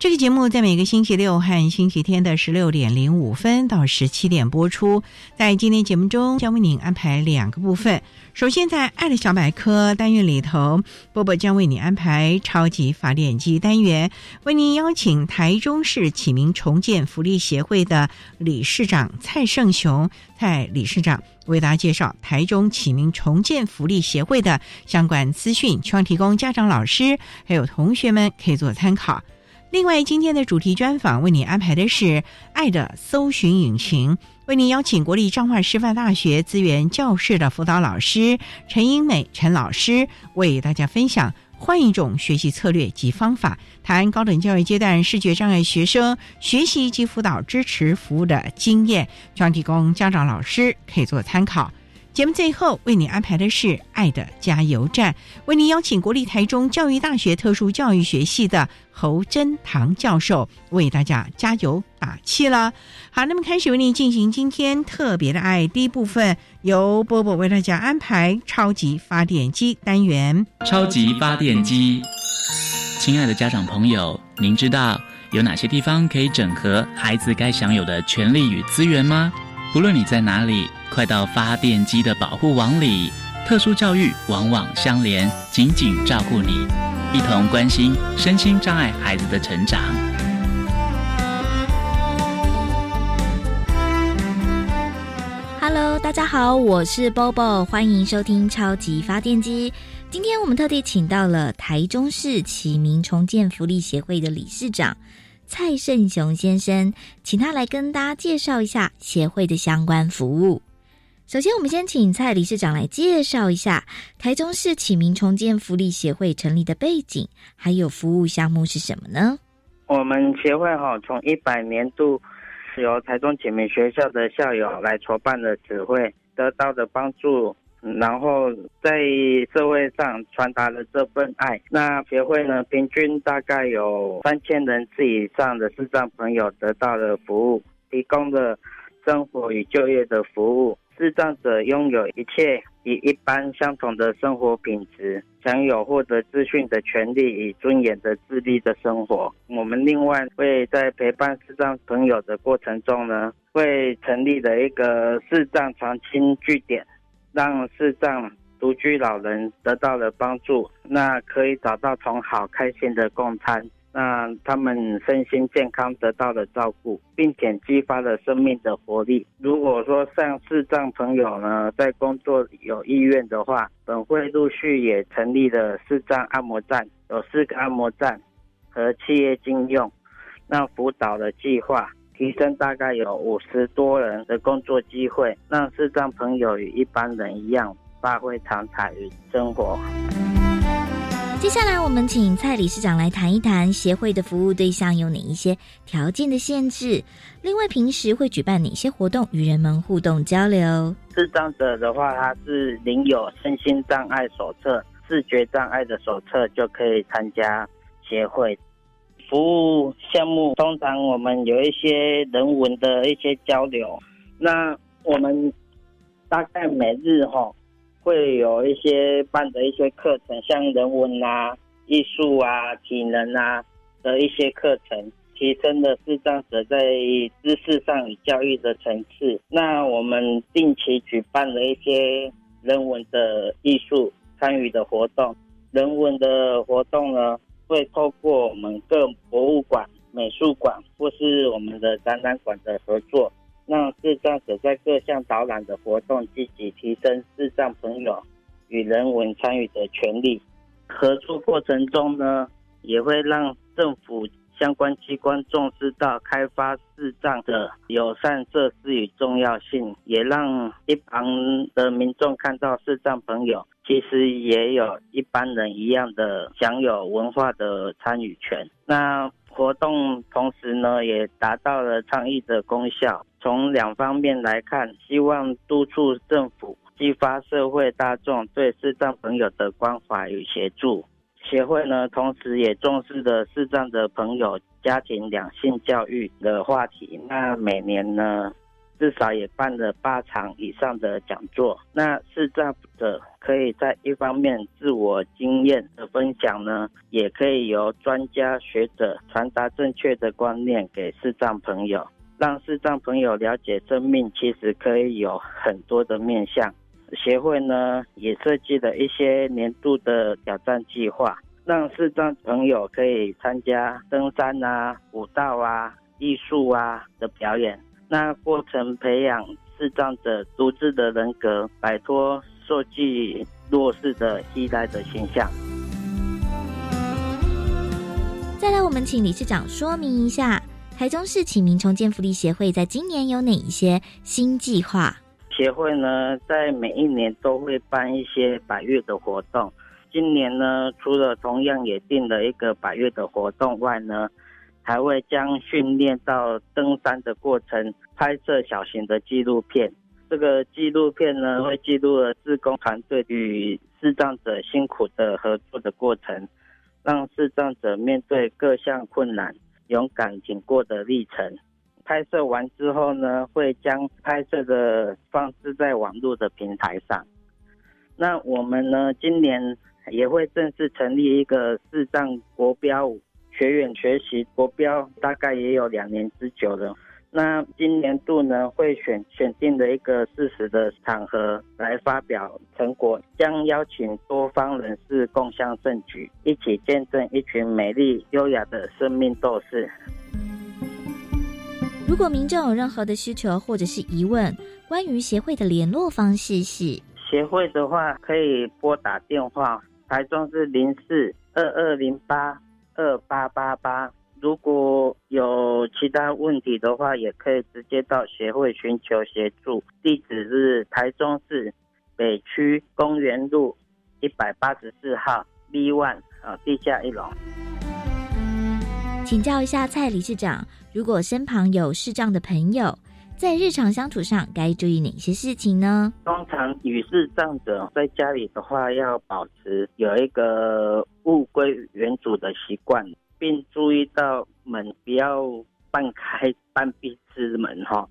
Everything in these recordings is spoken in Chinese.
这个节目在每个星期六和星期天的十六点零五分到十七点播出。在今天节目中，将为您安排两个部分。首先，在“爱的小百科”单元里头，波波将为你安排“超级发电机”单元，为您邀请台中市启明重建福利协会的理事长蔡胜雄蔡理事长为大家介绍台中启明重建福利协会的相关资讯，希望提供家长、老师还有同学们可以做参考。另外，今天的主题专访为你安排的是《爱的搜寻引擎》，为您邀请国立彰化师范大学资源教室的辅导老师陈英美陈老师，为大家分享换一种学习策略及方法，谈高等教育阶段视觉障碍学生学习及辅导支持服务的经验，将提供家长、老师可以做参考。节目最后为你安排的是“爱的加油站”，为您邀请国立台中教育大学特殊教育学系的侯真堂教授为大家加油打气了。好，那么开始为您进行今天特别的爱第一部分，由波波为大家安排超级发电机单元。超级发电机，亲爱的家长朋友，您知道有哪些地方可以整合孩子该享有的权利与资源吗？无论你在哪里。快到发电机的保护网里，特殊教育网网相连，紧紧照顾你，一同关心身心障碍孩子的成长。Hello，大家好，我是 Bobo，欢迎收听超级发电机。今天我们特地请到了台中市启明重建福利协会的理事长。蔡胜雄先生，请他来跟大家介绍一下协会的相关服务。首先，我们先请蔡理事长来介绍一下台中市启明重建福利协会成立的背景，还有服务项目是什么呢？我们协会哈，从一百年度由台中启明学校的校友来筹办的指挥，得到的帮助。然后在社会上传达了这份爱。那协会呢，平均大概有三千人次以上的视障朋友得到了服务，提供了生活与就业的服务。视障者拥有一切与一般相同的生活品质，享有获得资讯的权利与尊严的自立的生活。我们另外会在陪伴视障朋友的过程中呢，会成立了一个视障长青据点。让视障独居老人得到了帮助，那可以找到同好，开心的共餐，那他们身心健康得到了照顾，并且激发了生命的活力。如果说像视障朋友呢，在工作有意愿的话，本会陆续也成立了视障按摩站，有四个按摩站和企业经用，那辅导的计划。提升大概有五十多人的工作机会，让视障朋友与一般人一样发挥长才与生活。接下来，我们请蔡理事长来谈一谈协会的服务对象有哪一些条件的限制，另外平时会举办哪些活动与人们互动交流。视障者的话，他是领有身心障碍手册、视觉障碍的手册就可以参加协会。服务项目通常我们有一些人文的一些交流，那我们大概每日哈会有一些办的一些课程，像人文啊、艺术啊、体能啊的一些课程。提升了视障者在知识上与教育的层次。那我们定期举办了一些人文的艺术参与的活动。人文的活动呢，会透过我们各博物馆、美术馆或是我们的展览馆的合作，让智障者在各项导览的活动积极提升智障朋友与人文参与的权利。合作过程中呢，也会让政府。相关机关重视到开发视障的友善设施与重要性，也让一般的民众看到视障朋友其实也有一般人一样的享有文化的参与权。那活动同时呢，也达到了倡议的功效。从两方面来看，希望督促政府激发社会大众对视障朋友的关怀与协助。协会呢，同时也重视的视障的朋友家庭两性教育的话题。那每年呢，至少也办了八场以上的讲座。那视障者可以在一方面自我经验的分享呢，也可以由专家学者传达正确的观念给视障朋友，让视障朋友了解生命其实可以有很多的面向。协会呢也设计了一些年度的挑战计划，让视障朋友可以参加登山啊、舞蹈啊、艺术啊的表演。那过程培养视障者独自的人格，摆脱受具弱势的依赖的形象。再来，我们请理事长说明一下，台中市启明重建福利协会在今年有哪一些新计划？协会呢，在每一年都会办一些百越的活动。今年呢，除了同样也定了一个百越的活动外呢，还会将训练到登山的过程拍摄小型的纪录片。这个纪录片呢，会记录了自工团队与视障者辛苦的合作的过程，让视障者面对各项困难，勇敢挺过的历程。拍摄完之后呢，会将拍摄的放置在网络的平台上。那我们呢，今年也会正式成立一个视障国标学院学习国标，大概也有两年之久了。那今年度呢，会选选定的一个适时的场合来发表成果，将邀请多方人士共襄盛举，一起见证一群美丽优雅的生命斗士。如果民众有任何的需求或者是疑问，关于协会的联络方式是：协会的话可以拨打电话，台中是零四二二零八二八八八。如果有其他问题的话，也可以直接到协会寻求协助。地址是台中市北区公园路一百八十四号 B one 啊，地下一楼。请教一下蔡理事长。如果身旁有视障的朋友，在日常相处上该注意哪些事情呢？通常与视障者在家里的话，要保持有一个物归原主的习惯，并注意到门不要半开半闭之门哈，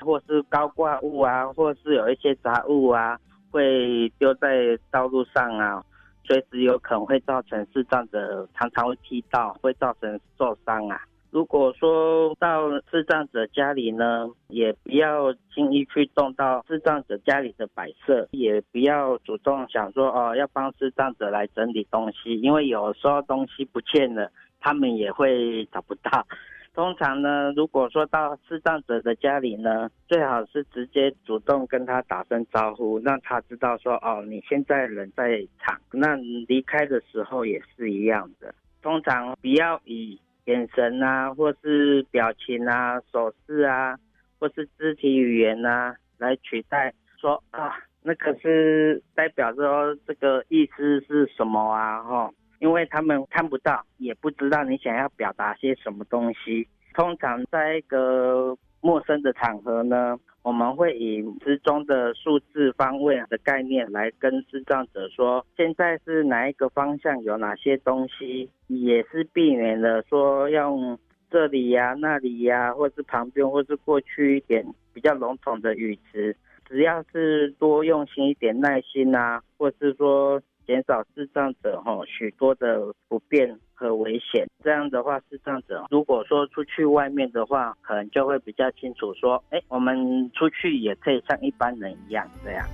或是高挂物啊，或是有一些杂物啊，会丢在道路上啊，随时有可能会造成视障者常常会踢到，会造成受伤啊。如果说到智障者家里呢，也不要轻易去动到智障者家里的摆设，也不要主动想说哦要帮智障者来整理东西，因为有时候东西不见了，他们也会找不到。通常呢，如果说到智障者的家里呢，最好是直接主动跟他打声招呼，让他知道说哦你现在人在场，那离开的时候也是一样的。通常不要以眼神啊，或是表情啊、手势啊，或是肢体语言啊，来取代说啊，那可是代表说这个意思是什么啊？哈，因为他们看不到，也不知道你想要表达些什么东西。通常在一个陌生的场合呢。我们会以之中的数字方位的概念来跟智障者说，现在是哪一个方向有哪些东西，也是避免了说用这里呀、那里呀，或是旁边，或是过去一点比较笼统的语词。只要是多用心一点、耐心啊，或是说减少智障者哈许多的不便和危险，这样的话，视障者如果说出去外面的话，可能就会比较清楚说，哎，我们出去也可以像一般人一样这样。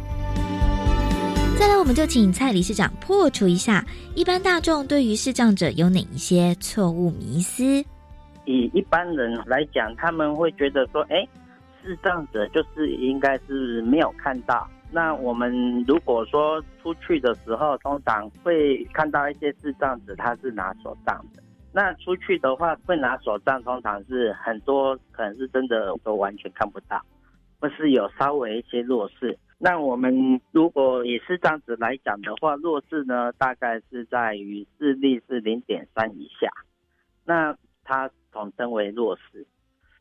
再来，我们就请蔡理事长破除一下一般大众对于视障者有哪一些错误迷思。以一般人来讲，他们会觉得说，哎，视障者就是应该是没有看到。那我们如果说出去的时候，通常会看到一些视障子，他是拿手杖的。那出去的话，会拿手杖，通常是很多可能是真的都完全看不到，或是有稍微一些弱势。那我们如果以视障子来讲的话，弱势呢，大概是在于视力是零点三以下，那它统称为弱势。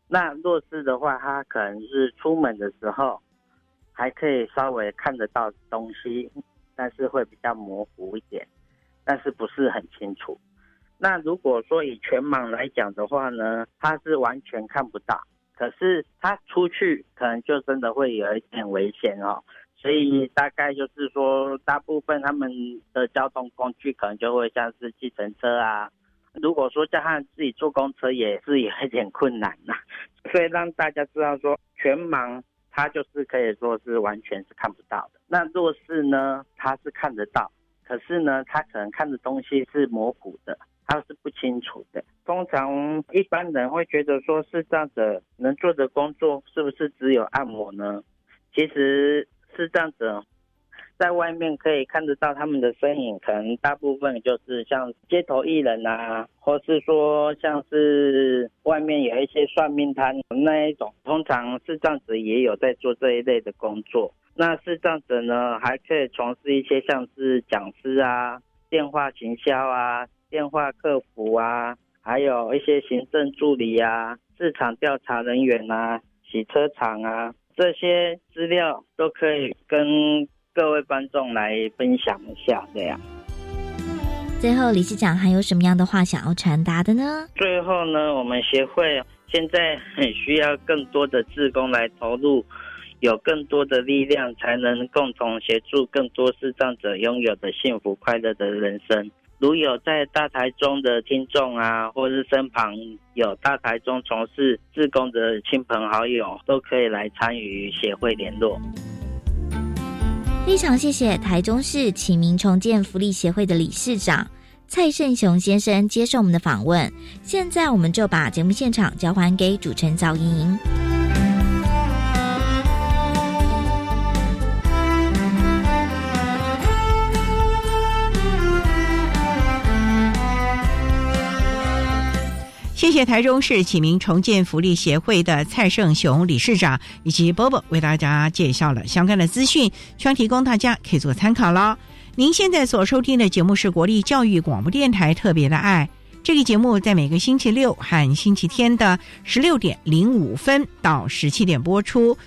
那弱势的话，它可能是出门的时候还可以稍微看得到东西，但是会比较模糊一点，但是不是很清楚。那如果说以全盲来讲的话呢，他是完全看不到。可是他出去可能就真的会有一点危险哦，所以大概就是说，大部分他们的交通工具可能就会像是计程车啊。如果说叫他自己坐公车，也是有一点困难呐。所以让大家知道说，全盲他就是可以说是完全是看不到的。那弱视呢，他是看得到，可是呢，他可能看的东西是模糊的。他是不清楚的。通常一般人会觉得说，是这样子能做的工作是不是只有按摩呢？其实是这样子在外面可以看得到他们的身影，可能大部分就是像街头艺人啊，或是说像是外面有一些算命摊那一种。通常视障者也有在做这一类的工作。那视障者呢，还可以从事一些像是讲师啊、电话行销啊。电话客服啊，还有一些行政助理啊、市场调查人员啊、洗车厂啊，这些资料都可以跟各位观众来分享一下。这样，最后理事长还有什么样的话想要传达的呢？最后呢，我们协会现在很需要更多的志工来投入，有更多的力量，才能共同协助更多视障者拥有的幸福快乐的人生。如有在大台中的听众啊，或是身旁有大台中从事志工的亲朋好友，都可以来参与协会联络。非常谢谢台中市启明重建福利协会的理事长蔡胜雄先生接受我们的访问。现在我们就把节目现场交还给主持人赵莹莹。谢谢台中市启明重建福利协会的蔡胜雄理事长以及波波为大家介绍了相关的资讯，希望提供大家可以做参考了。您现在所收听的节目是国立教育广播电台特别的爱，这个节目在每个星期六和星期天的十六点零五分到十七点播出。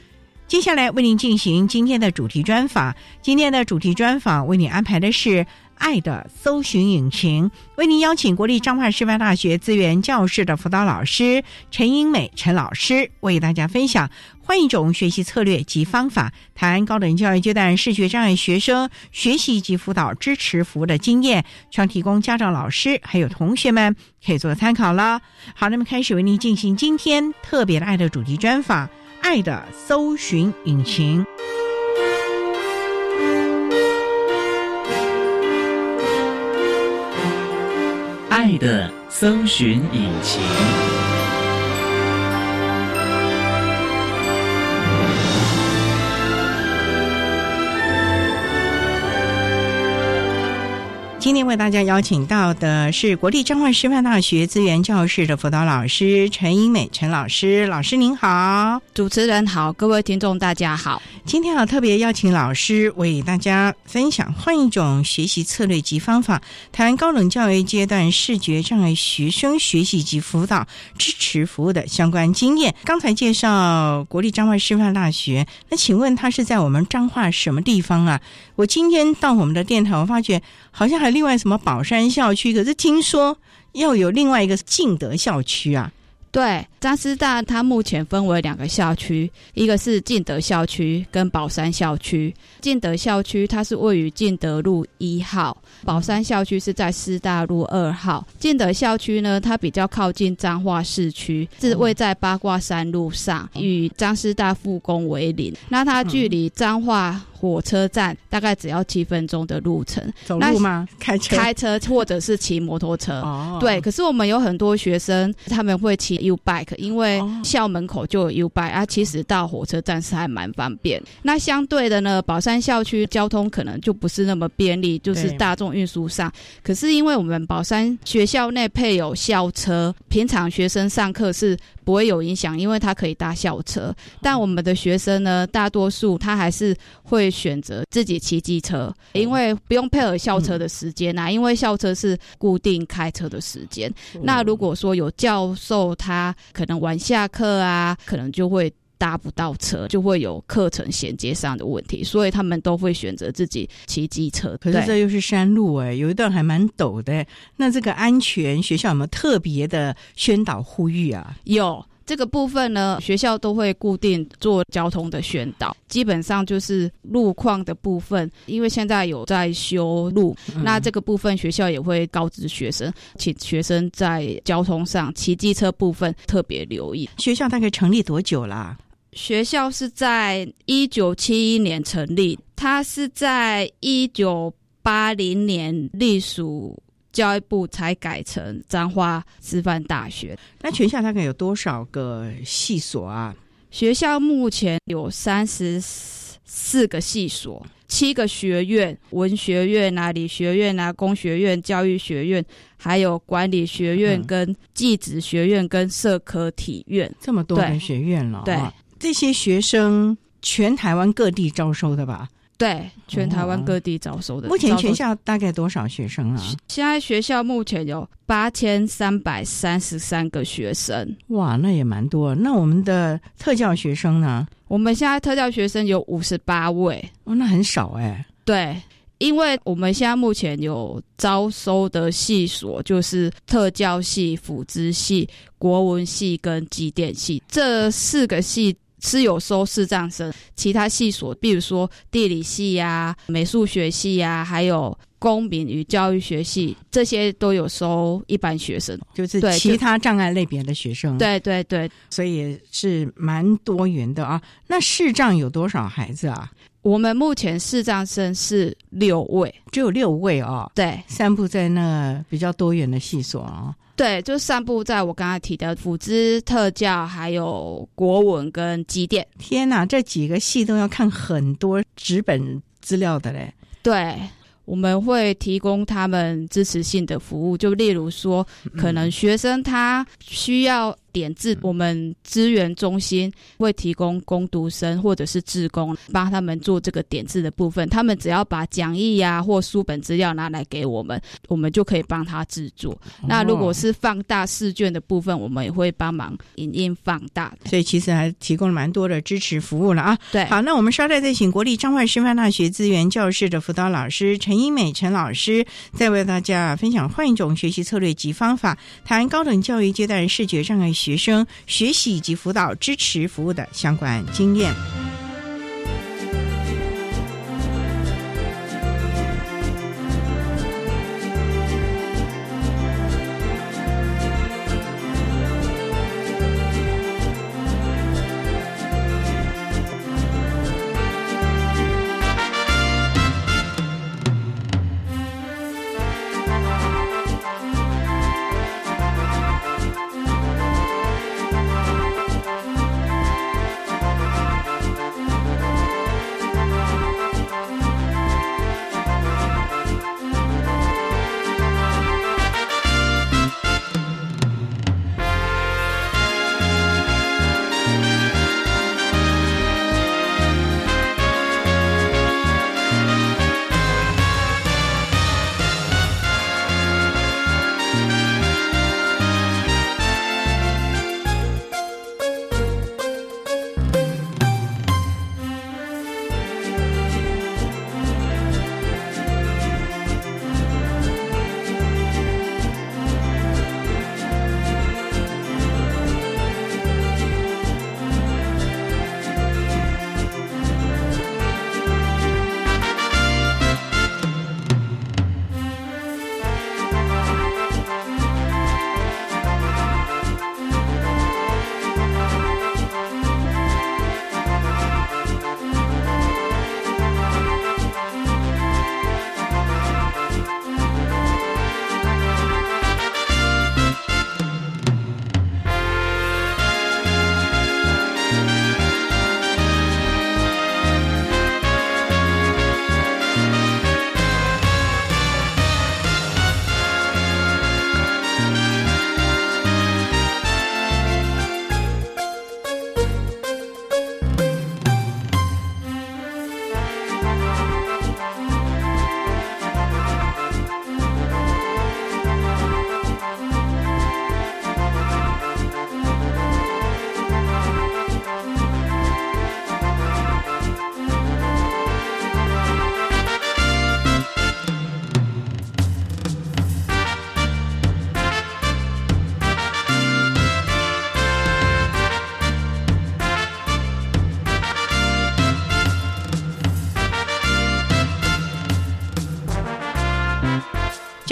接下来为您进行今天的主题专访，今天的主题专访为您安排的是。爱的搜寻引擎为您邀请国立彰化师范大学资源教室的辅导老师陈英美陈老师为大家分享换一种学习策略及方法，谈高等教育阶段视觉障碍学生学习及辅导支持服务的经验，希提供家长、老师还有同学们可以做参考了。好，那么开始为您进行今天特别的爱的主题专访，爱的搜寻引擎。爱的搜寻引擎。今天为大家邀请到的是国立彰化师范大学资源教室的辅导老师陈英美陈老师，老师您好，主持人好，各位听众大家好。今天啊，特别邀请老师为大家分享换一种学习策略及方法，谈高等教育阶段视觉障碍学生学习及辅导支持服务的相关经验。刚才介绍国立彰化师范大学，那请问他是在我们彰化什么地方啊？我今天到我们的电台，我发觉好像还有另外什么宝山校区，可是听说要有另外一个敬德校区啊。对，张师大它目前分为两个校区，一个是敬德校区跟宝山校区。敬德校区它是位于敬德路一号，宝山校区是在师大路二号。敬德校区呢，它比较靠近彰化市区，是位在八卦山路上，与张师大复工为邻。那它距离彰化。火车站大概只要七分钟的路程，走路吗？开车？开车或者是骑摩托车。哦，对。可是我们有很多学生，他们会骑 U bike，因为校门口就有 U bike 啊。其实到火车站是还蛮方便。那相对的呢，宝山校区交通可能就不是那么便利，就是大众运输上。可是因为我们宝山学校内配有校车，平常学生上课是。不会有影响，因为他可以搭校车。但我们的学生呢，大多数他还是会选择自己骑机车，因为不用配合校车的时间啊。因为校车是固定开车的时间。那如果说有教授他可能晚下课啊，可能就会搭不到车，就会有课程衔接上的问题。所以他们都会选择自己骑机车。可是这又是山路哎，有一段还蛮陡的。那这个安全学校有没有特别的宣导呼吁啊？有。这个部分呢，学校都会固定做交通的宣导，基本上就是路况的部分，因为现在有在修路，那这个部分学校也会告知学生，请学生在交通上骑机车部分特别留意。学校大概成立多久啦？学校是在一九七一年成立，它是在一九八零年隶属。教育部才改成彰化师范大学。那全校大概有多少个系所啊？学校目前有三十四个系所，七个学院：文学院啊、理学院啊、工学院、教育学院，还有管理学院、跟技职学院、跟社科体院。这么多的学院了。对，这些学生全台湾各地招收的吧？对，全台湾各地招收的。目前全校大概多少学生啊？现在学校目前有八千三百三十三个学生。哇，那也蛮多。那我们的特教学生呢？我们现在特教学生有五十八位。哦，那很少哎。对，因为我们现在目前有招收的系所，就是特教系、辅资系、国文系跟机电系这四个系。是有收视障生，其他系所，比如说地理系呀、美术学系呀，还有公民与教育学系，这些都有收一般学生，就是其他障碍类别的学生。对对对，所以是蛮多元的啊。那视障有多少孩子啊？我们目前视障生是六位，只有六位哦。对，散布在那比较多元的系所啊。对，就散布在我刚才提的辅资特教，还有国文跟机电。天哪，这几个系都要看很多纸本资料的嘞。对，我们会提供他们支持性的服务，就例如说，可能学生他需要。点字，我们资源中心会提供工读生或者是志工帮他们做这个点字的部分。他们只要把讲义呀或书本资料拿来给我们，我们就可以帮他制作。那如果是放大试卷的部分，我们也会帮忙影印放大。所以其实还提供了蛮多的支持服务了啊。对，好，那我们稍待再请国立彰化师范大学资源教室的辅导老师陈英美陈老师，再为大家分享换一种学习策略及方法，谈高等教育阶段视觉障碍。学学生学习以及辅导支持服务的相关经验。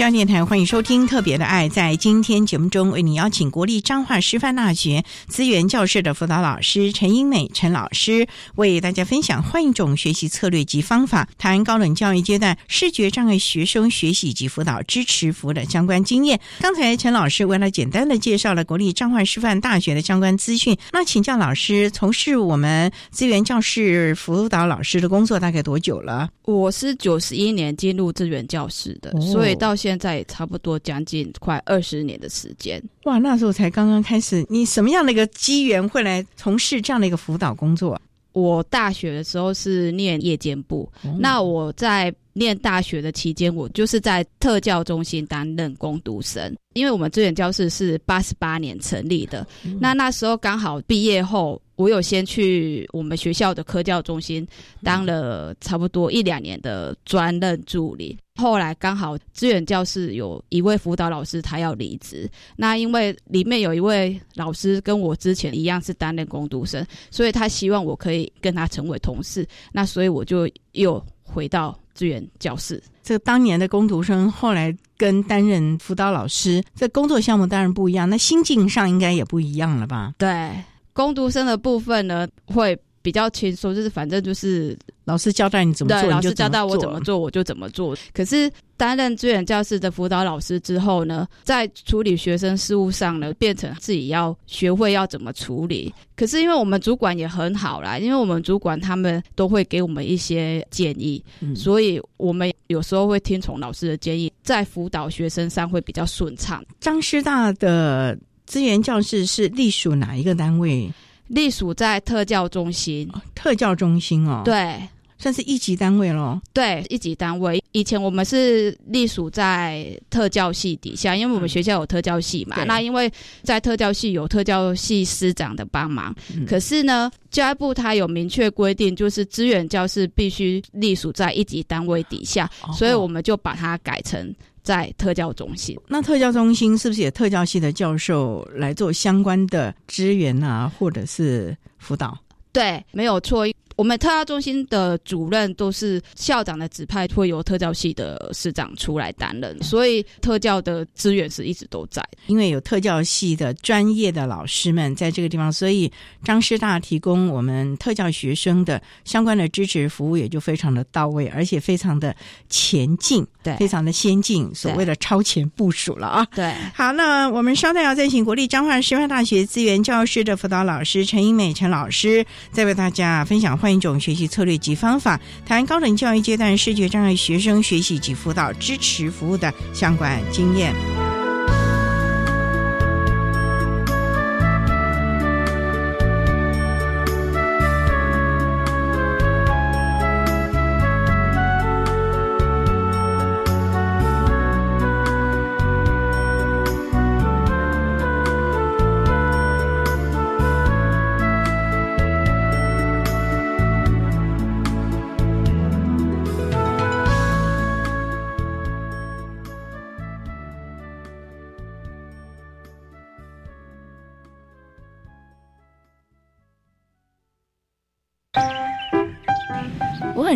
中央电台欢迎收听《特别的爱》。在今天节目中，为你邀请国立彰化师范大学资源教室的辅导老师陈英美陈老师，为大家分享换一种学习策略及方法，谈高等教育阶段视觉障碍学生学习及辅导支持服务的相关经验。刚才陈老师为了简单的介绍了国立彰化师范大学的相关资讯。那请教老师，从事我们资源教室辅导老师的工作大概多久了？我是九十一年进入资源教室的，所以到现在差不多将近快二十年的时间。哇，那时候才刚刚开始，你什么样的一个机缘会来从事这样的一个辅导工作？我大学的时候是念夜间部，那我在念大学的期间，我就是在特教中心担任攻读生。因为我们资源教室是八十八年成立的，那那时候刚好毕业后，我有先去我们学校的科教中心当了差不多一两年的专任助理。后来刚好资源教室有一位辅导老师他要离职，那因为里面有一位老师跟我之前一样是担任工读生，所以他希望我可以跟他成为同事，那所以我就又回到资源教室。这当年的工读生后来跟担任辅导老师，这工作项目当然不一样，那心境上应该也不一样了吧？对，工读生的部分呢会比较轻松，就是反正就是老师交代你怎么做，老师交代我怎么做，我就怎么做。可是担任资源教室的辅导老师之后呢，在处理学生事务上呢，变成自己要学会要怎么处理。可是因为我们主管也很好啦，因为我们主管他们都会给我们一些建议，所以我们有时候会听从老师的建议，在辅导学生上会比较顺畅。张师大的资源教室是隶属哪一个单位？隶属在特教中心，特教中心哦，对，算是一级单位咯。对，一级单位。以前我们是隶属在特教系底下，因为我们学校有特教系嘛。那因为在特教系有特教系师长的帮忙，可是呢，教育部它有明确规定，就是资源教室必须隶属在一级单位底下，所以我们就把它改成。在特教中心，那特教中心是不是也特教系的教授来做相关的支援啊，或者是辅导？对，没有错。我们特教中心的主任都是校长的指派，会由特教系的师长出来担任，所以特教的资源是一直都在。因为有特教系的专业的老师们在这个地方，所以张师大提供我们特教学生的相关的支持服务也就非常的到位，而且非常的前进，对，非常的先进，所谓的超前部署了啊。对，好，那我们稍待要再请国立彰化师范大学资源教师的辅导老师陈英美陈老师，再为大家分享。一种学习策略及方法，谈高等教育阶段视觉障碍学生学习及辅导支持服务的相关经验。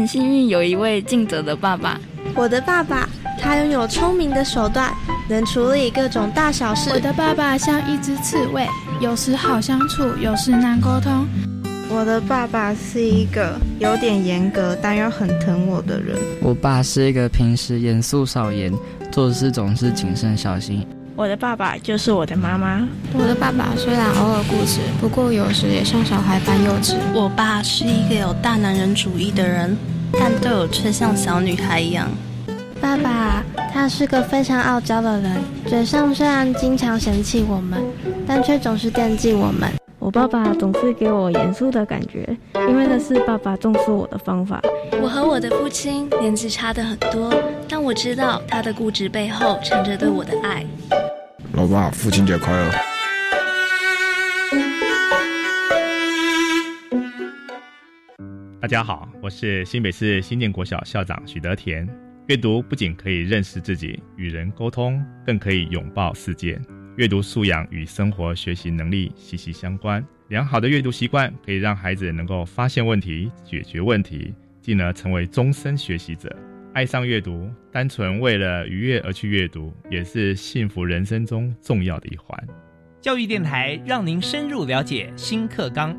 很幸运有一位尽责的爸爸。我的爸爸，他拥有聪明的手段，能处理各种大小事。我的爸爸像一只刺猬，有时好相处，有时难沟通。我的爸爸是一个有点严格，但又很疼我的人。我爸是一个平时严肃少言，做事总是谨慎小心。我的爸爸就是我的妈妈。我的爸爸虽然偶尔固执，不过有时也像小孩般幼稚。我爸是一个有大男人主义的人，但对我却像小女孩一样。爸爸他是个非常傲娇的人，嘴上虽然经常嫌弃我们，但却总是惦记我们。我爸爸总是给我严肃的感觉，因为那是爸爸重视我的方法。我和我的父亲年纪差的很多，但我知道他的固执背后藏着对我的爱。老爸，父亲节快乐！大家好，我是新北市新建国小校长许德田。阅读不仅可以认识自己、与人沟通，更可以拥抱世界。阅读素养与生活学习能力息息相关。良好的阅读习惯可以让孩子能够发现问题、解决问题，进而成为终身学习者。爱上阅读，单纯为了愉悦而去阅读，也是幸福人生中重要的一环。教育电台让您深入了解新课纲。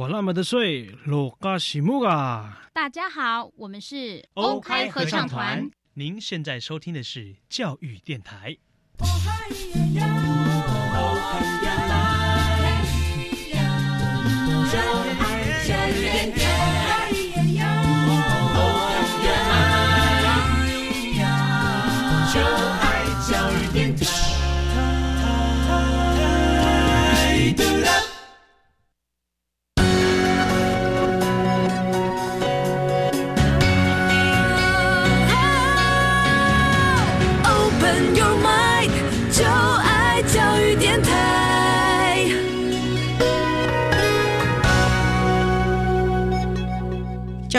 管那么的水，罗嘎西木啊！大家好，我们是欧开合唱团。您现在收听的是教育电台。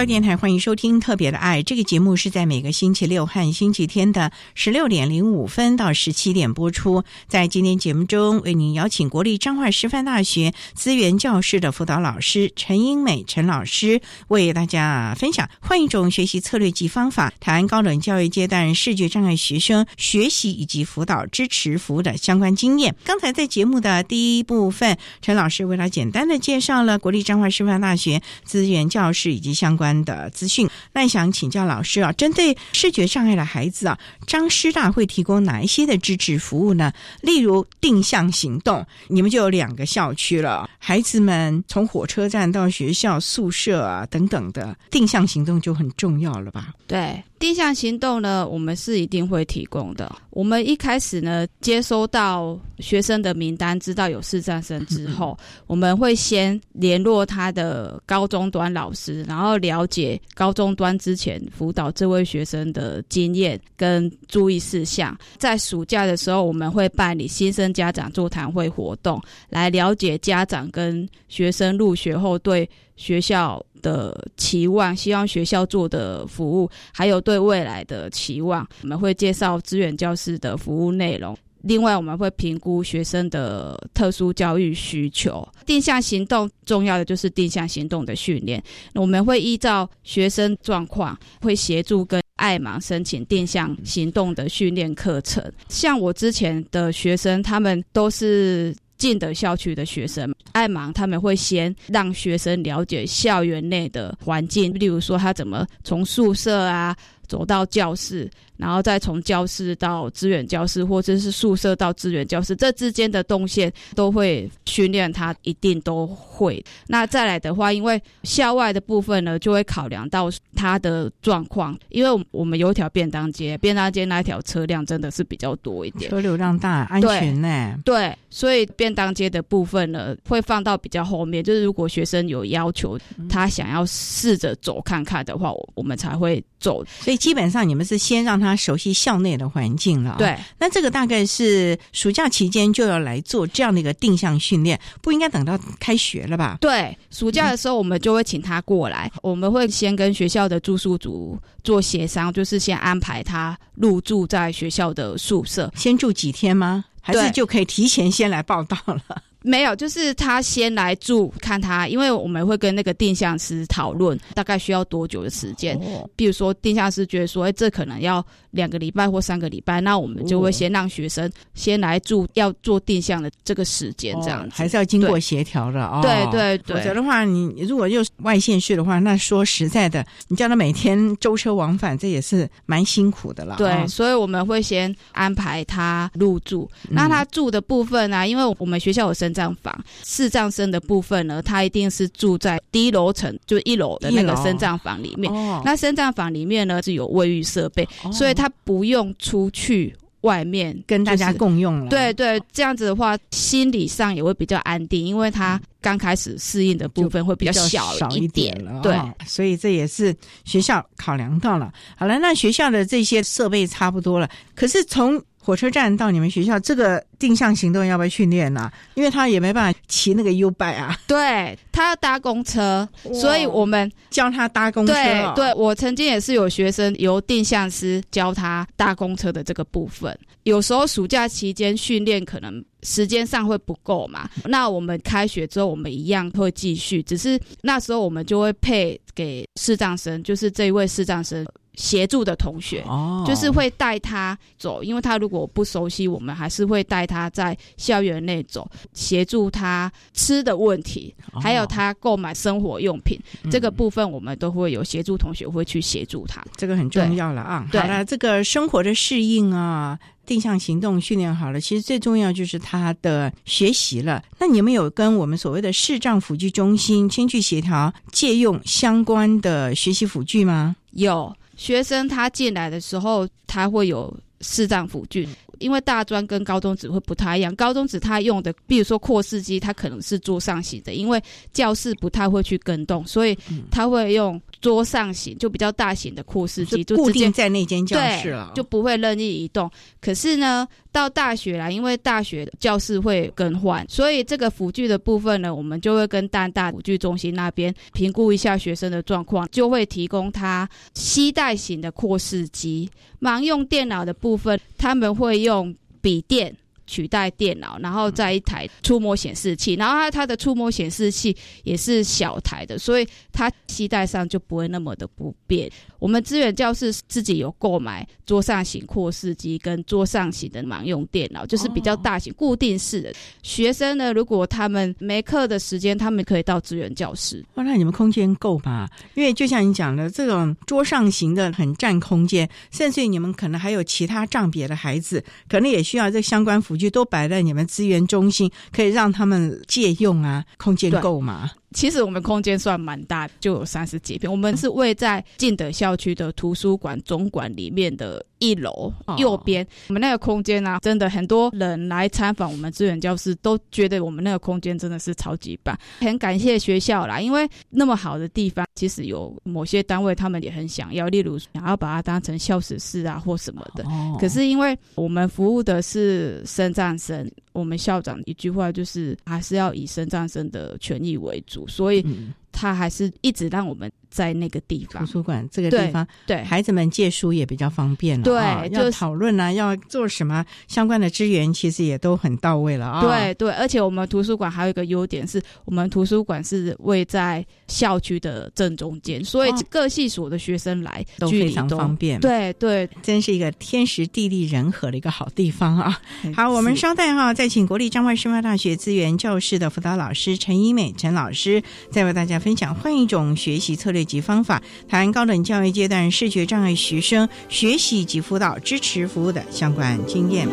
电台欢迎收听《特别的爱》这个节目，是在每个星期六和星期天的十六点零五分到十七点播出。在今天节目中，为您邀请国立彰化师范大学资源教室的辅导老师陈英美陈老师，为大家分享换一种学习策略及方法，谈高等教育阶段视觉障碍学生学习以及辅导支持服务的相关经验。刚才在节目的第一部分，陈老师为他简单的介绍了国立彰化师范大学资源教室以及相关。的资讯，那想请教老师啊，针对视觉障碍的孩子啊，张师大会提供哪一些的支持服务呢？例如定向行动，你们就有两个校区了，孩子们从火车站到学校宿舍啊等等的定向行动就很重要了吧？对。定向行动呢，我们是一定会提供的。我们一开始呢，接收到学生的名单，知道有视障生之后，我们会先联络他的高中端老师，然后了解高中端之前辅导这位学生的经验跟注意事项。在暑假的时候，我们会办理新生家长座谈会活动，来了解家长跟学生入学后对学校。的期望，希望学校做的服务，还有对未来的期望，我们会介绍资源教师的服务内容。另外，我们会评估学生的特殊教育需求。定向行动重要的就是定向行动的训练，我们会依照学生状况，会协助跟爱盲申请定向行动的训练课程。像我之前的学生，他们都是。进的校区的学生爱忙，他们会先让学生了解校园内的环境，例如说他怎么从宿舍啊走到教室。然后再从教室到资源教室，或者是宿舍到资源教室，这之间的动线都会训练他，一定都会。那再来的话，因为校外的部分呢，就会考量到他的状况，因为我们有一条便当街，便当街那条车辆真的是比较多一点，车流量大，安全呢？对，所以便当街的部分呢，会放到比较后面。就是如果学生有要求，他想要试着走看看的话，我我们才会走。所以基本上你们是先让他。熟悉校内的环境了，对。那这个大概是暑假期间就要来做这样的一个定向训练，不应该等到开学了吧？对，暑假的时候我们就会请他过来，我们会先跟学校的住宿组做协商，就是先安排他入住在学校的宿舍，先住几天吗？还是就可以提前先来报道了？没有，就是他先来住看他，因为我们会跟那个定向师讨论大概需要多久的时间。比如说定向师觉得说，哎，这可能要两个礼拜或三个礼拜，那我们就会先让学生先来住，要做定向的这个时间，这样子还是要经过协调的哦。对对对，否则的话，你如果又外县去的话，那说实在的，你叫他每天舟车往返，这也是蛮辛苦的了。对，所以我们会先安排他入住。那他住的部分呢，因为我们学校有生。障房视障生的部分呢，他一定是住在低楼层，就一楼的那个生障房里面。那生障房里面呢是有卫浴设备，所以他不用出去外面跟大家共用了。对对，这样子的话，心理上也会比较安定，因为他刚开始适应的部分会比较小一点了。对，所以这也是学校考量到了。好了，那学校的这些设备差不多了，可是从火车站到你们学校，这个定向行动要不要训练呢？因为他也没办法骑那个 U 拜啊，对他要搭公车，所以我们教他搭公车。对，对我曾经也是有学生由定向师教他搭公车的这个部分。有时候暑假期间训练可能时间上会不够嘛，那我们开学之后我们一样会继续，只是那时候我们就会配给视障生，就是这一位视障生。协助的同学，就是会带他走，因为他如果不熟悉，我们还是会带他在校园内走，协助他吃的问题，还有他购买生活用品这个部分，我们都会有协助同学会去协助他，这个很重要了啊。好了，这个生活的适应啊，定向行动训练好了，其实最重要就是他的学习了。那你们有跟我们所谓的视障辅具中心先去协调借用相关的学习辅具吗？有。学生他进来的时候，他会有视障辅具，因为大专跟高中只会不太一样。高中只他用的，比如说扩视机，他可能是桌上型的，因为教室不太会去跟动，所以他会用。桌上型就比较大型的扩视机，就固定在那间教室了，就不会任意移动。可是呢，到大学来，因为大学教室会更换，所以这个辅具的部分呢，我们就会跟淡大辅具中心那边评估一下学生的状况，就会提供他携带型的扩视机。盲用电脑的部分，他们会用用笔电。取代电脑，然后再一台触摸显示器，然后它它的触摸显示器也是小台的，所以它携带上就不会那么的不便。我们资源教室自己有购买桌上型扩视机跟桌上型的盲用电脑，就是比较大型固定式的。学生呢，如果他们没课的时间，他们可以到资源教室。哇，那你们空间够吗？因为就像你讲的，这种桌上型的很占空间，甚至于你们可能还有其他障别的孩子，可能也需要这相关辅。就都摆在你们资源中心，可以让他们借用啊，空间够吗？其实我们空间算蛮大，就有三十几平。我们是位在进德校区的图书馆总馆里面的一楼右边。我们那个空间呢，真的很多人来参访我们资源教室，都觉得我们那个空间真的是超级棒。很感谢学校啦，因为那么好的地方，其实有某些单位他们也很想要，例如想要把它当成校史室啊或什么的。可是因为我们服务的是生障生。我们校长一句话就是，还是要以生障生的权益为主，所以他还是一直让我们。在那个地方，图书馆这个地方，对孩子们借书也比较方便了。对，要讨论啊，要做什么相关的资源，其实也都很到位了啊。对对，而且我们图书馆还有一个优点是，我们图书馆是位在校区的正中间，所以各系所的学生来都非常方便。对对，真是一个天时地利人和的一个好地方啊。好，我们稍待哈，再请国立彰化师范大学资源教室的辅导老师陈一美陈老师，再为大家分享换一种学习策略。及方法，谈高等教育阶段视觉障碍学生学习及辅导支持服务的相关经验。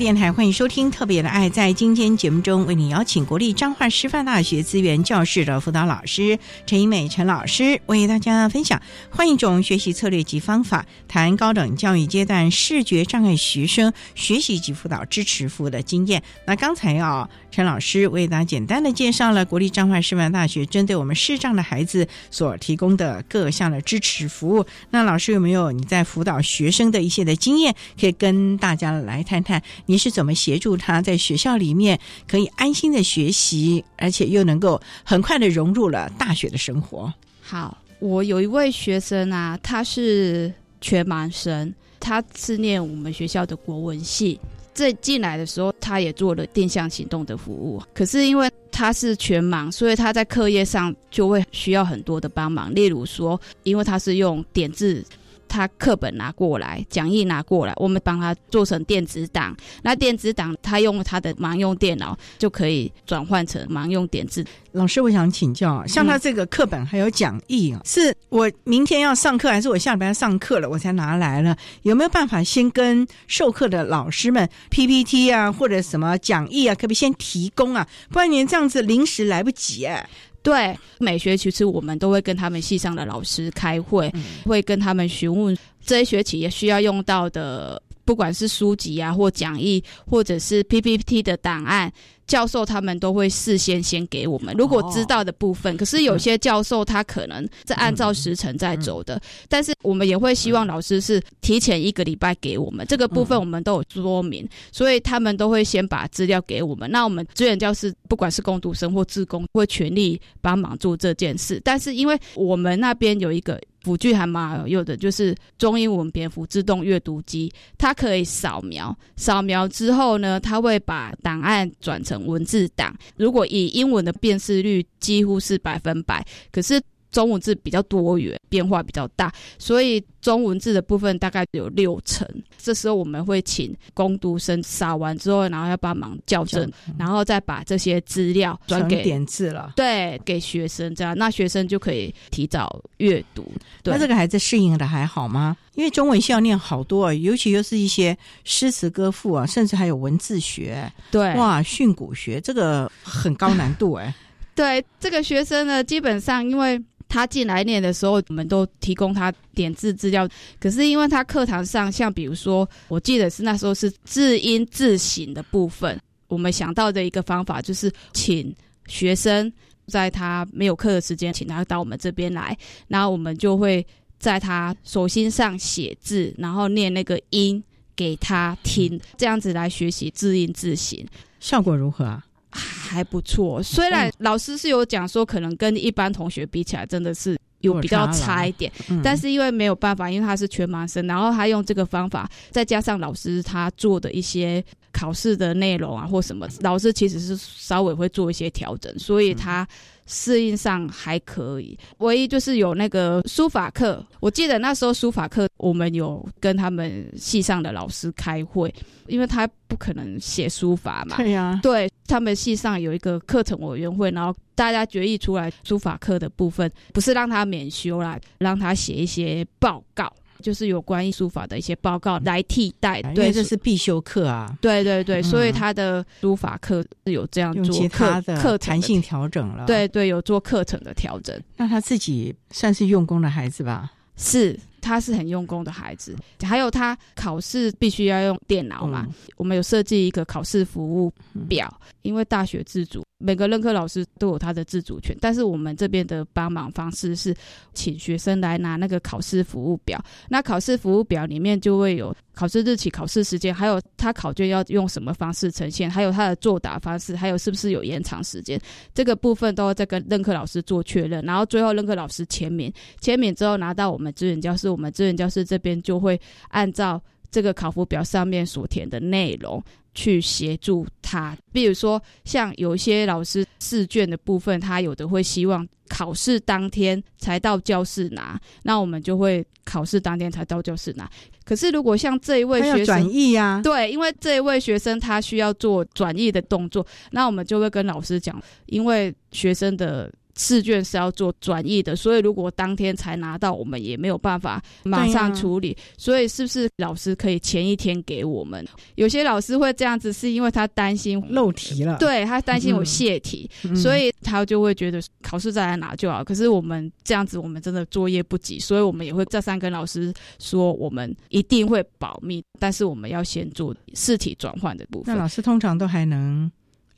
电台，欢迎收听《特别的爱》。在今天节目中，为你邀请国立彰化师范大学资源教室的辅导老师陈怡美陈老师，为大家分享换一种学习策略及方法，谈高等教育阶段视觉障碍学生学习及辅导支持服务的经验。那刚才啊，陈老师为大家简单的介绍了国立彰化师范大学针对我们视障的孩子所提供的各项的支持服务。那老师有没有你在辅导学生的一些的经验，可以跟大家来谈谈？你是怎么协助他在学校里面可以安心的学习，而且又能够很快的融入了大学的生活？好，我有一位学生啊，他是全盲生，他是念我们学校的国文系。在进来的时候，他也做了定向行动的服务。可是因为他是全盲，所以他在课业上就会需要很多的帮忙。例如说，因为他是用点字。他课本拿过来，讲义拿过来，我们帮他做成电子档。那电子档他用他的盲用电脑就可以转换成盲用点字。老师，我想请教，像他这个课本还有讲义啊，是我明天要上课，还是我下礼拜要上课了我才拿来了？有没有办法先跟授课的老师们 PPT 啊，或者什么讲义啊，可不可以先提供啊？不然您这样子临时来不及哎。对，每学期其实我们都会跟他们系上的老师开会，会跟他们询问这一学期也需要用到的，不管是书籍啊，或讲义，或者是 PPT 的档案。教授他们都会事先先给我们，如果知道的部分，可是有些教授他可能是按照时辰在走的，但是我们也会希望老师是提前一个礼拜给我们这个部分，我们都有说明，所以他们都会先把资料给我们。那我们资源教师不管是工读生或自工，会全力帮忙做这件事。但是因为我们那边有一个。辅具还蛮有用的，就是中英文蝙蝠自动阅读机，它可以扫描，扫描之后呢，它会把档案转成文字档。如果以英文的辨识率几乎是百分百，可是。中文字比较多元，变化比较大，所以中文字的部分大概有六成。这时候我们会请攻读生扫完之后，然后要帮忙校正，然后再把这些资料转给点字了。对，给学生这样，那学生就可以提早阅读。那这个孩子适应的还好吗？因为中文需要念好多啊，尤其又是一些诗词歌赋啊，甚至还有文字学。对，哇，训诂学这个很高难度哎。对，这个学生呢，基本上因为。他进来念的时候，我们都提供他点字资料。可是因为他课堂上，像比如说，我记得是那时候是字音字形的部分，我们想到的一个方法就是请学生在他没有课的时间，请他到我们这边来，然后我们就会在他手心上写字，然后念那个音给他听，这样子来学习字音字形，效果如何啊？还不错，虽然老师是有讲说，可能跟一般同学比起来，真的是有比较差一点，但是因为没有办法，因为他是全盲生，然后他用这个方法，再加上老师他做的一些考试的内容啊或什么，老师其实是稍微会做一些调整，所以他。适应上还可以，唯一就是有那个书法课。我记得那时候书法课，我们有跟他们系上的老师开会，因为他不可能写书法嘛。对呀，对他们系上有一个课程委员会，然后大家决议出来，书法课的部分不是让他免修啦，让他写一些报告。就是有关于书法的一些报告来替代，对，这是必修课啊。对对对，所以他的书法课是有这样做课课弹性调整了。对对，有做课程的调整。那他自己算是用功的孩子吧？是。他是很用功的孩子，还有他考试必须要用电脑嘛？我们有设计一个考试服务表，因为大学自主，每个任课老师都有他的自主权。但是我们这边的帮忙方式是，请学生来拿那个考试服务表。那考试服务表里面就会有考试日期、考试时间，还有他考卷要用什么方式呈现，还有他的作答方式，还有是不是有延长时间，这个部分都要再跟任课老师做确认。然后最后任课老师签名，签名之后拿到我们资源教室。我们资源教室这边就会按照这个考服表上面所填的内容去协助他。比如说，像有一些老师试卷的部分，他有的会希望考试当天才到教室拿，那我们就会考试当天才到教室拿。可是如果像这一位学生转译呀，对，因为这一位学生他需要做转译的动作，那我们就会跟老师讲，因为学生的。试卷是要做转译的，所以如果当天才拿到，我们也没有办法马上处理。所以是不是老师可以前一天给我们？有些老师会这样子，是因为他担心漏题了，对他担心我泄题，所以他就会觉得考试再来拿就好。可是我们这样子，我们真的作业不急，所以我们也会再三跟老师说，我们一定会保密，但是我们要先做试题转换的部分。那老师通常都还能。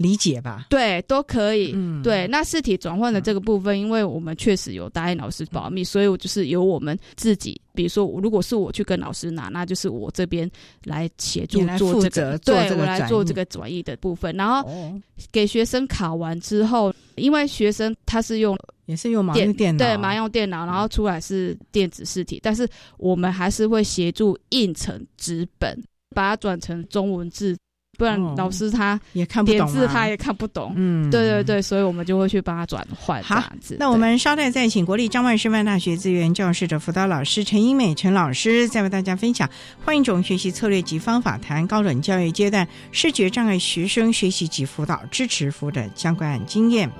理解吧，对，都可以。嗯。对，那试题转换的这个部分，因为我们确实有答应老师保密，所以我就是由我们自己，比如说，如果是我去跟老师拿，那就是我这边来协助做这个，对我来做这个转译的部分。然后给学生考完之后，因为学生他是用也是用麻用电脑，对，麻用电脑，然后出来是电子试题，但是我们还是会协助印成纸本，把它转成中文字。不然老师他也看不懂，字他也看不懂。嗯，对对对，所以我们就会去帮他转换这样子。那我们稍待再请国立张万师范大学资源教室的辅导老师陈英美陈老师，再为大家分享换一种学习策略及方法，谈高等教育阶段视觉障碍学生学习及辅导支持服务的相关经验。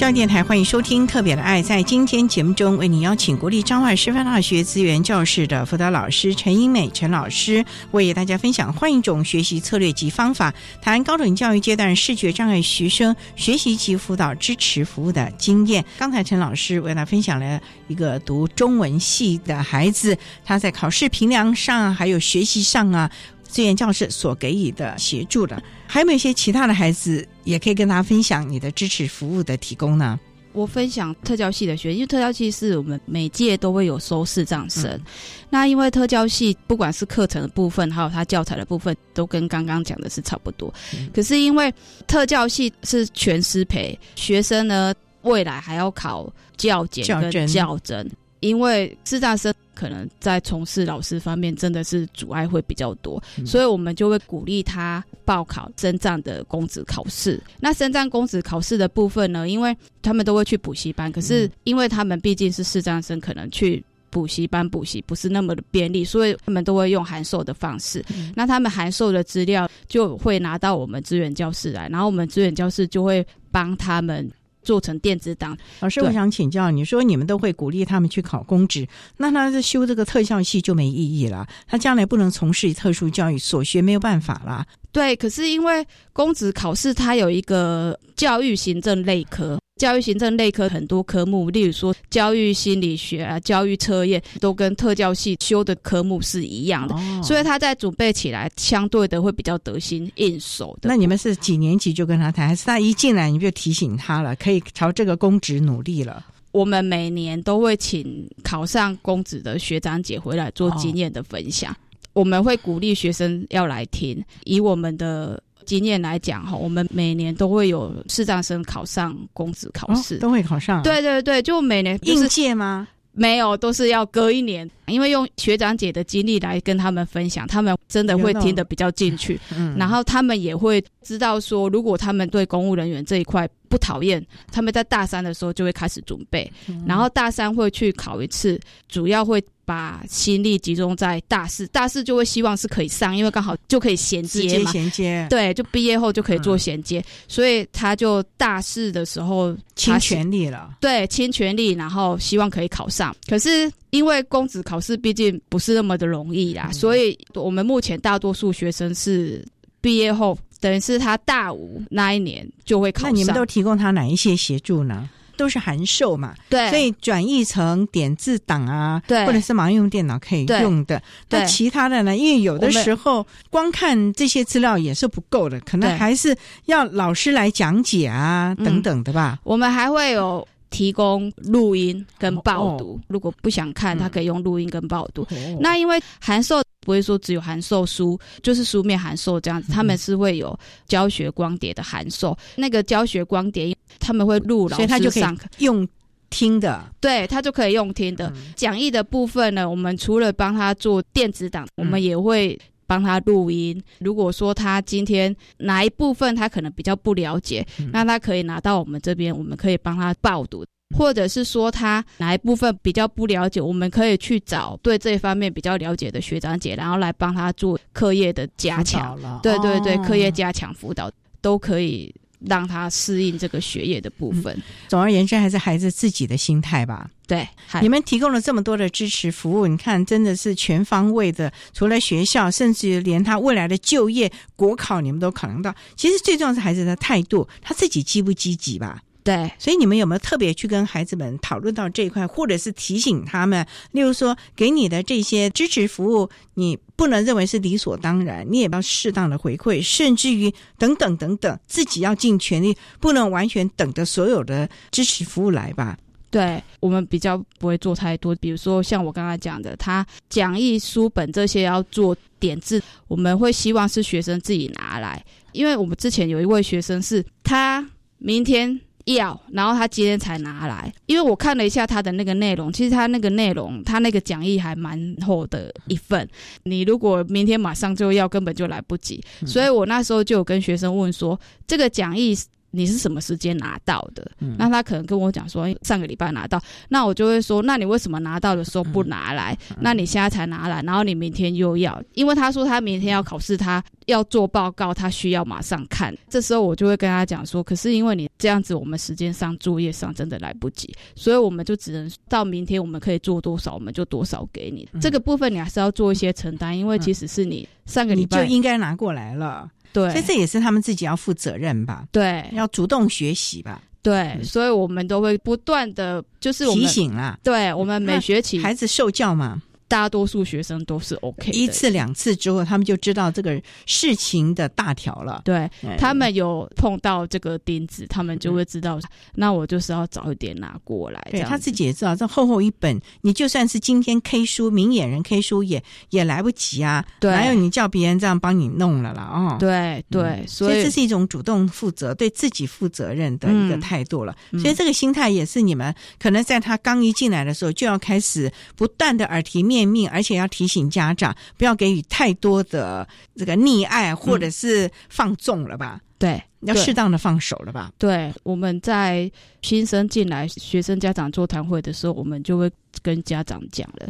教育电台欢迎收听《特别的爱》。在今天节目中，为您邀请国立彰化师范大学资源教室的辅导老师陈英美陈老师，为大家分享换一种学习策略及方法，谈高等教育阶段视觉障碍学生学习及辅导支持服务的经验。刚才陈老师为大家分享了一个读中文系的孩子，他在考试评量上还有学习上啊。资源教室所给予的协助的，还有没有一些其他的孩子也可以跟大家分享你的支持服务的提供呢？我分享特教系的学，因为特教系是我们每届都会有收视障生。那因为特教系不管是课程的部分，还有它教材的部分，都跟刚刚讲的是差不多。可是因为特教系是全师培学生呢，未来还要考教检跟教证。因为视障生可能在从事老师方面真的是阻碍会比较多，所以我们就会鼓励他报考升障的公职考试。那升障公职考试的部分呢，因为他们都会去补习班，可是因为他们毕竟是视障生，可能去补习班补习不是那么的便利，所以他们都会用函授的方式。那他们函授的资料就会拿到我们资源教室来，然后我们资源教室就会帮他们。做成电子档。老师，我想请教，你说你们都会鼓励他们去考公职，那他在修这个特效系就没意义了，他将来不能从事特殊教育，所学没有办法啦。对，可是因为公职考试它有一个教育行政类科。教育行政类科很多科目，例如说教育心理学啊、教育测验，都跟特教系修的科目是一样的，所以他在准备起来相对的会比较得心应手的。那你们是几年级就跟他谈，还是他一进来你就提醒他了，可以朝这个公职努力了？我们每年都会请考上公职的学长姐回来做经验的分享，我们会鼓励学生要来听，以我们的。经验来讲哈，我们每年都会有视障生考上公职考试，都会考上。对对对，就每年应届吗？没有，都是要隔一年，因为用学长姐的经历来跟他们分享，他们真的会听得比较进去，然后他们也会知道说，如果他们对公务人员这一块不讨厌，他们在大三的时候就会开始准备，然后大三会去考一次，主要会。把心力集中在大四，大四就会希望是可以上，因为刚好就可以衔接嘛，衔接对，就毕业后就可以做衔接，所以他就大四的时候倾全力了，对，倾全力，然后希望可以考上。可是因为公职考试毕竟不是那么的容易啦，所以我们目前大多数学生是毕业后，等于是他大五那一年就会考上。那你们都提供他哪一些协助呢？都是函授嘛，对，所以转译成点字档啊，对，或者是盲用电脑可以用的。那其他的呢？因为有的时候光看这些资料也是不够的，可能还是要老师来讲解啊，等等的吧。我们还会有。提供录音跟报读，如果不想看，他可以用录音跟报读。那因为函授不会说只有函授书，就是书面函授这样子，他们是会有教学光碟的函授。那个教学光碟他们会录，所以他就可以用听的，对他就可以用听的。讲义的部分呢，我们除了帮他做电子档，我们也会。帮他录音。如果说他今天哪一部分他可能比较不了解，那他可以拿到我们这边，我们可以帮他报读；或者是说他哪一部分比较不了解，我们可以去找对这一方面比较了解的学长姐，然后来帮他做课业的加强。对对对，课业加强辅导都可以。让他适应这个学业的部分。总而言之，还是孩子自己的心态吧。对，你们提供了这么多的支持服务，你看真的是全方位的。除了学校，甚至于连他未来的就业、国考，你们都考量到。其实最重要是孩子的态度，他自己积不积极吧。对，所以你们有没有特别去跟孩子们讨论到这一块，或者是提醒他们？例如说，给你的这些支持服务，你不能认为是理所当然，你也要适当的回馈，甚至于等等等等，自己要尽全力，不能完全等着所有的支持服务来吧？对我们比较不会做太多，比如说像我刚才讲的，他讲义书本这些要做点字，我们会希望是学生自己拿来，因为我们之前有一位学生是他明天。要，然后他今天才拿来，因为我看了一下他的那个内容，其实他那个内容，他那个讲义还蛮厚的一份，你如果明天马上就要，根本就来不及，所以我那时候就有跟学生问说，这个讲义。你是什么时间拿到的？那他可能跟我讲说上个礼拜拿到，那我就会说，那你为什么拿到的时候不拿来？那你现在才拿来，然后你明天又要，因为他说他明天要考试，他要做报告，他需要马上看。这时候我就会跟他讲说，可是因为你这样子，我们时间上作业上真的来不及，所以我们就只能到明天我们可以做多少，我们就多少给你。这个部分你还是要做一些承担，因为其实是你上个礼拜就应该拿过来了。对，所以这也是他们自己要负责任吧？对，要主动学习吧？对，所以我们都会不断的就是提醒啦。对，我们每学期孩子受教嘛。大多数学生都是 OK，一次两次之后，他们就知道这个事情的大条了。对他们有碰到这个钉子，他们就会知道，那我就是要早一点拿过来。对他自己也知道，这厚厚一本，你就算是今天 K 书明眼人 K 书也也来不及啊。对，哪有你叫别人这样帮你弄了啦？哦，对对，所以这是一种主动负责、对自己负责任的一个态度了。所以这个心态也是你们可能在他刚一进来的时候就要开始不断的耳提面。命，而且要提醒家长不要给予太多的这个溺爱，或者是放纵了吧？对，要适当的放手了吧？对，我们在新生进来、学生家长座谈会的时候，我们就会跟家长讲了。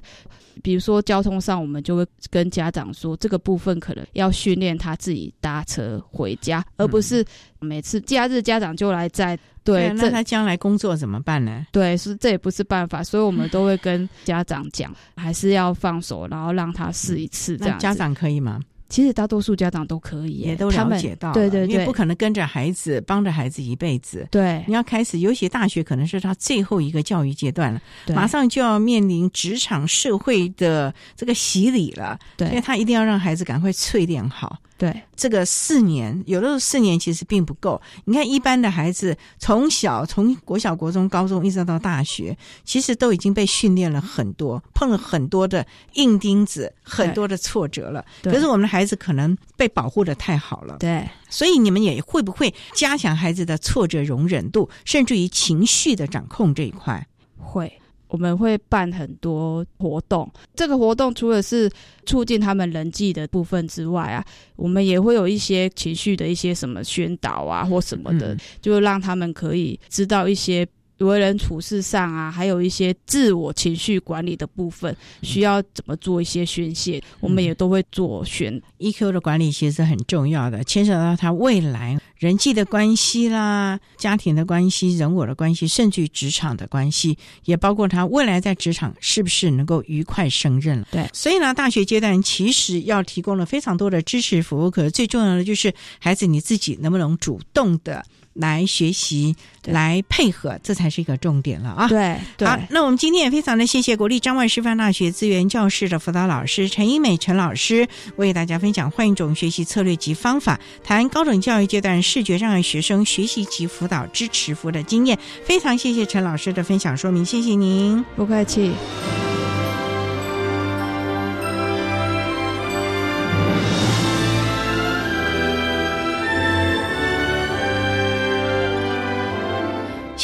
比如说交通上，我们就会跟家长说，这个部分可能要训练他自己搭车回家，而不是每次假日家长就来载。对，那他将来工作怎么办呢？对，是这也不是办法，所以我们都会跟家长讲，还是要放手，然后让他试一次。这样家长可以吗？其实大多数家长都可以，也都了解到，对对对，因为不可能跟着孩子帮着孩子一辈子。对，你要开始，尤其大学可能是他最后一个教育阶段了，马上就要面临职场社会的这个洗礼了，对，所以他一定要让孩子赶快淬炼好。对，这个四年，有的时候四年其实并不够。你看，一般的孩子从小从国小、国中、高中一直到大学，其实都已经被训练了很多，碰了很多的硬钉子，很多的挫折了。可是我们的孩子可能被保护的太好了，对。所以你们也会不会加强孩子的挫折容忍度，甚至于情绪的掌控这一块？会。我们会办很多活动，这个活动除了是促进他们人际的部分之外啊，我们也会有一些情绪的一些什么宣导啊或什么的，就让他们可以知道一些。为人处事上啊，还有一些自我情绪管理的部分，需要怎么做一些宣泄，我们也都会做宣。EQ 的管理其实很重要的，牵扯到他未来人际的关系啦、家庭的关系、人我的关系，甚至于职场的关系，也包括他未来在职场是不是能够愉快胜任了。对，所以呢，大学阶段其实要提供了非常多的支持服务，可是最重要的就是孩子你自己能不能主动的。来学习，来配合，这才是一个重点了啊！对，好，那我们今天也非常的谢谢国立张万师范大学资源教室的辅导老师陈英美陈老师，为大家分享换一种学习策略及方法，谈高等教育阶段视觉障碍学生学习及辅导支持服务的经验。非常谢谢陈老师的分享说明，谢谢您，不客气。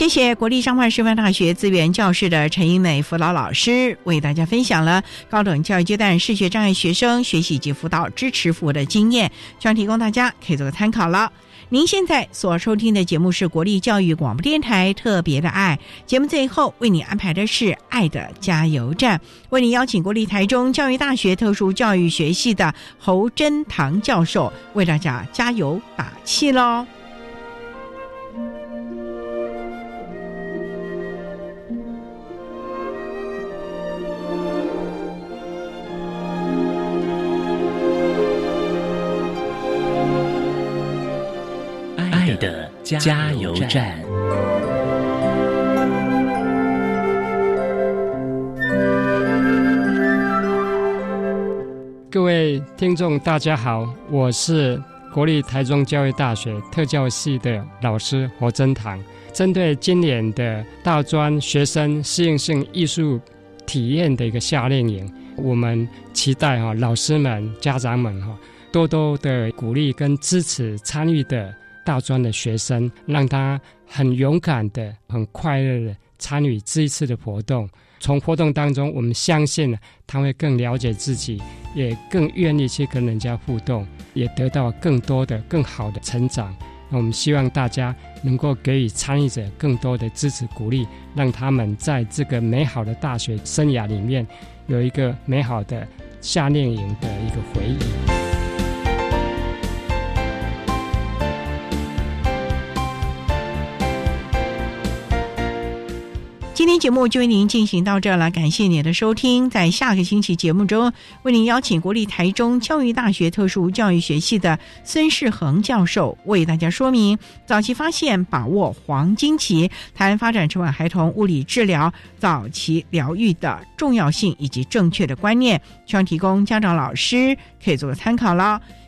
谢谢国立彰化师范大学资源教室的陈英美辅导老师为大家分享了高等教育阶段视觉障碍学生学习及辅导支持服务的经验，希望提供大家可以做个参考了。您现在所收听的节目是国立教育广播电台特别的爱节目，最后为你安排的是爱的加油站，为你邀请国立台中教育大学特殊教育学系的侯真堂教授为大家加油打气喽。加油站。各位听众，大家好，我是国立台中教育大学特教系的老师何真堂。针对今年的大专学生适应性艺术体验的一个夏令营，我们期待哈老师们、家长们哈多多的鼓励跟支持参与的。大专的学生，让他很勇敢的、很快乐的参与这一次的活动。从活动当中，我们相信呢，他会更了解自己，也更愿意去跟人家互动，也得到更多的、更好的成长。那我们希望大家能够给予参与者更多的支持鼓励，让他们在这个美好的大学生涯里面有一个美好的夏令营的一个回忆。天节目就为您进行到这了，感谢您的收听。在下个星期节目中，为您邀请国立台中教育大学特殊教育学系的孙世恒教授，为大家说明早期发现、把握黄金期，谈发展成为孩童物理治疗早期疗愈的重要性以及正确的观念，希望提供家长、老师可以做个参考了。